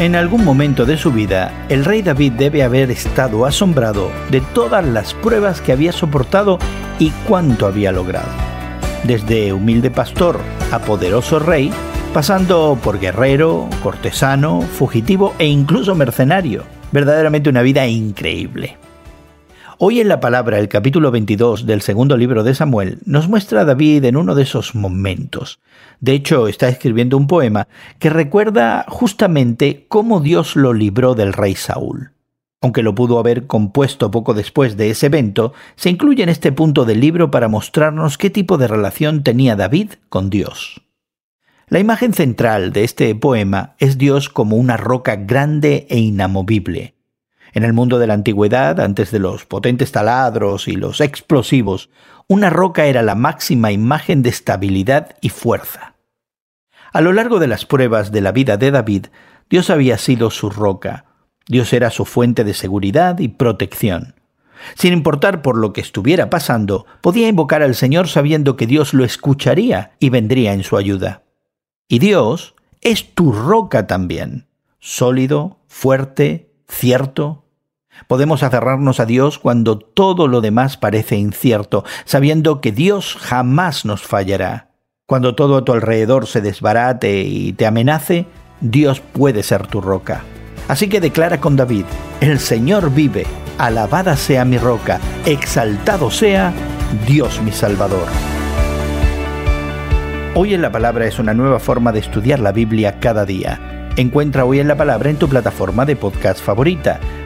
En algún momento de su vida, el rey David debe haber estado asombrado de todas las pruebas que había soportado y cuánto había logrado. Desde humilde pastor a poderoso rey, pasando por guerrero, cortesano, fugitivo e incluso mercenario. Verdaderamente una vida increíble. Hoy en la palabra, el capítulo 22 del segundo libro de Samuel, nos muestra a David en uno de esos momentos. De hecho, está escribiendo un poema que recuerda justamente cómo Dios lo libró del rey Saúl. Aunque lo pudo haber compuesto poco después de ese evento, se incluye en este punto del libro para mostrarnos qué tipo de relación tenía David con Dios. La imagen central de este poema es Dios como una roca grande e inamovible, en el mundo de la antigüedad, antes de los potentes taladros y los explosivos, una roca era la máxima imagen de estabilidad y fuerza. A lo largo de las pruebas de la vida de David, Dios había sido su roca, Dios era su fuente de seguridad y protección. Sin importar por lo que estuviera pasando, podía invocar al Señor sabiendo que Dios lo escucharía y vendría en su ayuda. Y Dios es tu roca también, sólido, fuerte, cierto, Podemos aferrarnos a Dios cuando todo lo demás parece incierto, sabiendo que Dios jamás nos fallará. Cuando todo a tu alrededor se desbarate y te amenace, Dios puede ser tu roca. Así que declara con David, el Señor vive, alabada sea mi roca, exaltado sea Dios mi Salvador. Hoy en la palabra es una nueva forma de estudiar la Biblia cada día. Encuentra Hoy en la Palabra en tu plataforma de podcast favorita.